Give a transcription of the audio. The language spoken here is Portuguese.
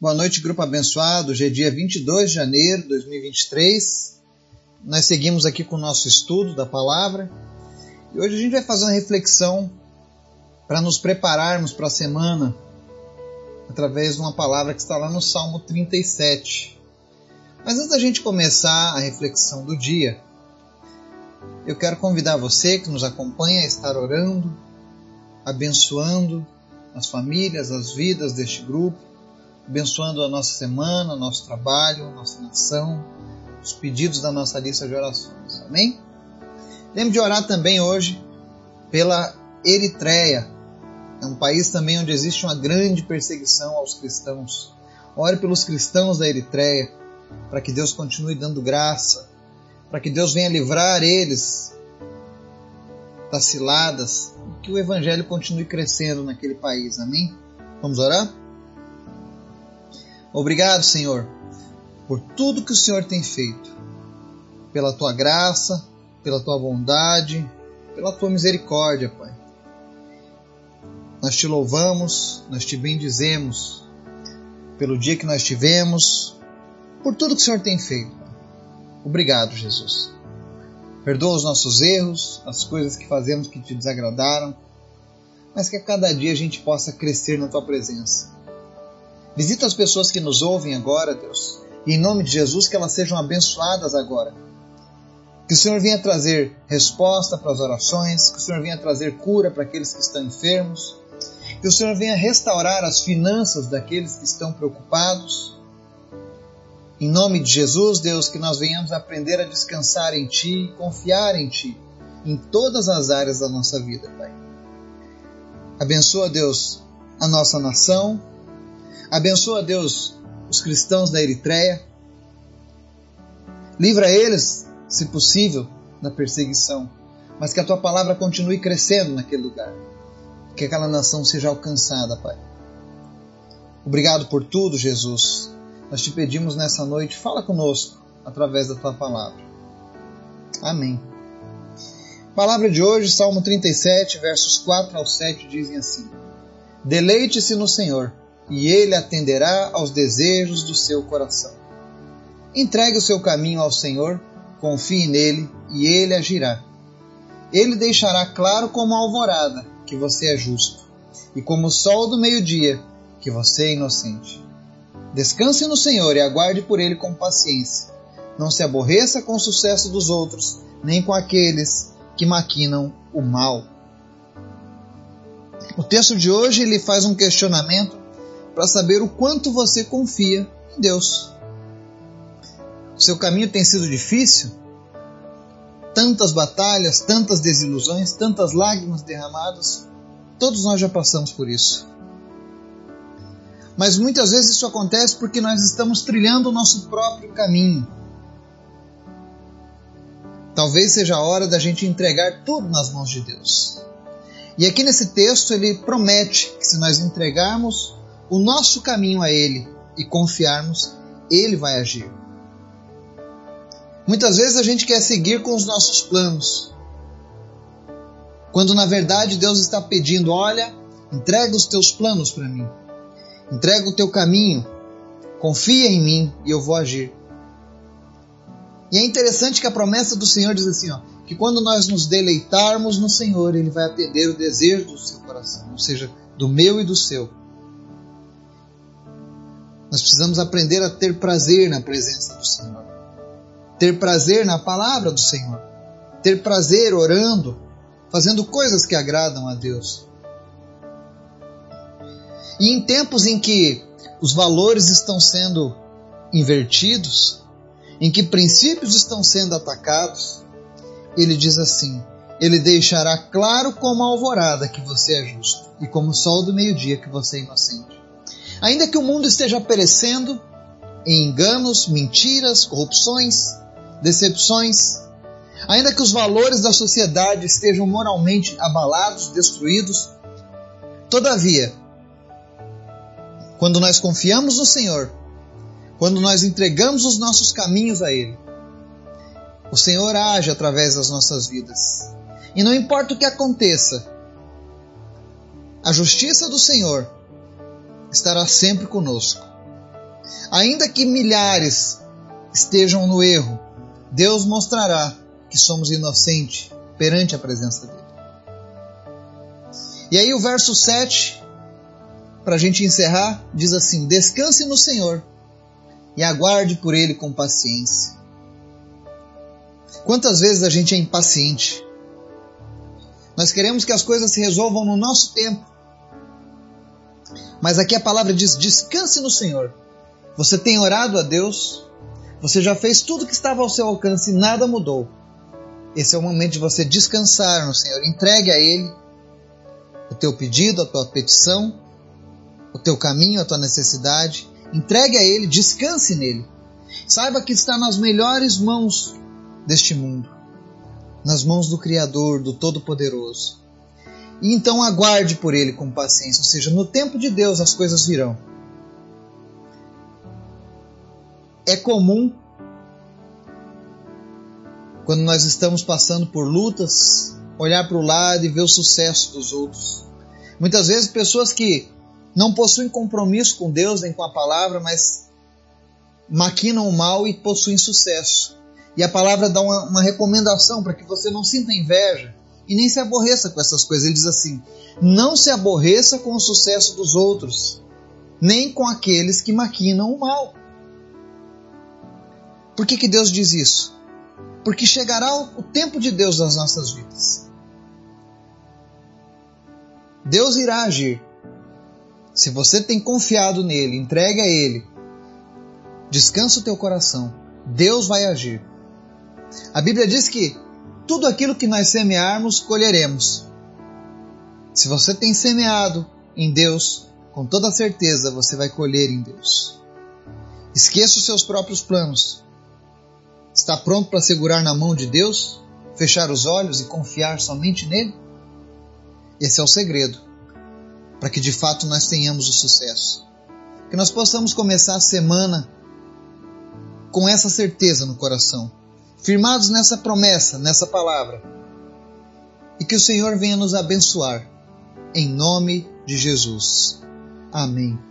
Boa noite, grupo abençoado. Hoje é dia 22 de janeiro de 2023. Nós seguimos aqui com o nosso estudo da palavra. E hoje a gente vai fazer uma reflexão para nos prepararmos para a semana através de uma palavra que está lá no Salmo 37. Mas antes da gente começar a reflexão do dia, eu quero convidar você que nos acompanha a estar orando, abençoando as famílias, as vidas deste grupo abençoando a nossa semana, nosso trabalho, nossa nação, os pedidos da nossa lista de orações. Amém? Lembre de orar também hoje pela Eritreia. É um país também onde existe uma grande perseguição aos cristãos. Ore pelos cristãos da Eritreia, para que Deus continue dando graça, para que Deus venha livrar eles das ciladas, e que o evangelho continue crescendo naquele país. Amém? Vamos orar? Obrigado, Senhor, por tudo que o Senhor tem feito, pela tua graça, pela tua bondade, pela tua misericórdia, Pai. Nós te louvamos, nós te bendizemos pelo dia que nós tivemos, por tudo que o Senhor tem feito. Obrigado, Jesus. Perdoa os nossos erros, as coisas que fazemos que te desagradaram, mas que a cada dia a gente possa crescer na tua presença Visita as pessoas que nos ouvem agora, Deus. E em nome de Jesus, que elas sejam abençoadas agora. Que o Senhor venha trazer resposta para as orações, que o Senhor venha trazer cura para aqueles que estão enfermos, que o Senhor venha restaurar as finanças daqueles que estão preocupados. Em nome de Jesus, Deus, que nós venhamos aprender a descansar em Ti, confiar em Ti, em todas as áreas da nossa vida, Pai. Abençoa, Deus, a nossa nação, Abençoa, Deus, os cristãos da Eritreia. Livra eles, se possível, da perseguição. Mas que a tua palavra continue crescendo naquele lugar. Que aquela nação seja alcançada, Pai. Obrigado por tudo, Jesus. Nós te pedimos nessa noite, fala conosco através da tua palavra. Amém. Palavra de hoje, Salmo 37, versos 4 ao 7 dizem assim: Deleite-se no Senhor e ele atenderá aos desejos do seu coração. Entregue o seu caminho ao Senhor, confie nele e ele agirá. Ele deixará claro como a alvorada que você é justo, e como o sol do meio-dia que você é inocente. Descanse no Senhor e aguarde por ele com paciência. Não se aborreça com o sucesso dos outros, nem com aqueles que maquinam o mal. O texto de hoje ele faz um questionamento para saber o quanto você confia em Deus. O seu caminho tem sido difícil? Tantas batalhas, tantas desilusões, tantas lágrimas derramadas, todos nós já passamos por isso. Mas muitas vezes isso acontece porque nós estamos trilhando o nosso próprio caminho. Talvez seja a hora da gente entregar tudo nas mãos de Deus. E aqui nesse texto ele promete que se nós entregarmos o nosso caminho a Ele e confiarmos, Ele vai agir. Muitas vezes a gente quer seguir com os nossos planos, quando na verdade Deus está pedindo: olha, entrega os teus planos para mim, entrega o teu caminho, confia em mim e eu vou agir. E é interessante que a promessa do Senhor diz assim: ó, que quando nós nos deleitarmos no Senhor, Ele vai atender o desejo do seu coração, ou seja, do meu e do seu. Nós precisamos aprender a ter prazer na presença do Senhor, ter prazer na palavra do Senhor, ter prazer orando, fazendo coisas que agradam a Deus. E em tempos em que os valores estão sendo invertidos, em que princípios estão sendo atacados, ele diz assim: Ele deixará claro como a alvorada que você é justo, e como o sol do meio-dia que você é inocente. Ainda que o mundo esteja perecendo em enganos, mentiras, corrupções, decepções, ainda que os valores da sociedade estejam moralmente abalados, destruídos, todavia, quando nós confiamos no Senhor, quando nós entregamos os nossos caminhos a Ele, o Senhor age através das nossas vidas. E não importa o que aconteça, a justiça do Senhor estará sempre conosco. Ainda que milhares estejam no erro, Deus mostrará que somos inocentes perante a presença dele. E aí o verso 7, para a gente encerrar, diz assim: Descanse no Senhor e aguarde por ele com paciência. Quantas vezes a gente é impaciente? Nós queremos que as coisas se resolvam no nosso tempo. Mas aqui a palavra diz: descanse no Senhor. Você tem orado a Deus, você já fez tudo que estava ao seu alcance e nada mudou. Esse é o momento de você descansar no Senhor. Entregue a Ele o teu pedido, a tua petição, o teu caminho, a tua necessidade. Entregue a Ele, descanse nele. Saiba que está nas melhores mãos deste mundo nas mãos do Criador, do Todo-Poderoso. E então aguarde por Ele com paciência, ou seja, no tempo de Deus as coisas virão. É comum, quando nós estamos passando por lutas, olhar para o lado e ver o sucesso dos outros. Muitas vezes, pessoas que não possuem compromisso com Deus nem com a palavra, mas maquinam o mal e possuem sucesso. E a palavra dá uma, uma recomendação para que você não sinta inveja e nem se aborreça com essas coisas. Ele diz assim: não se aborreça com o sucesso dos outros, nem com aqueles que maquinam o mal. Por que, que Deus diz isso? Porque chegará o tempo de Deus nas nossas vidas. Deus irá agir. Se você tem confiado nele, entregue a ele, descansa o teu coração. Deus vai agir. A Bíblia diz que tudo aquilo que nós semearmos, colheremos. Se você tem semeado em Deus, com toda certeza você vai colher em Deus. Esqueça os seus próprios planos. Está pronto para segurar na mão de Deus, fechar os olhos e confiar somente nele? Esse é o segredo para que de fato nós tenhamos o sucesso. Que nós possamos começar a semana com essa certeza no coração firmados nessa promessa, nessa palavra. E que o Senhor venha nos abençoar. Em nome de Jesus. Amém.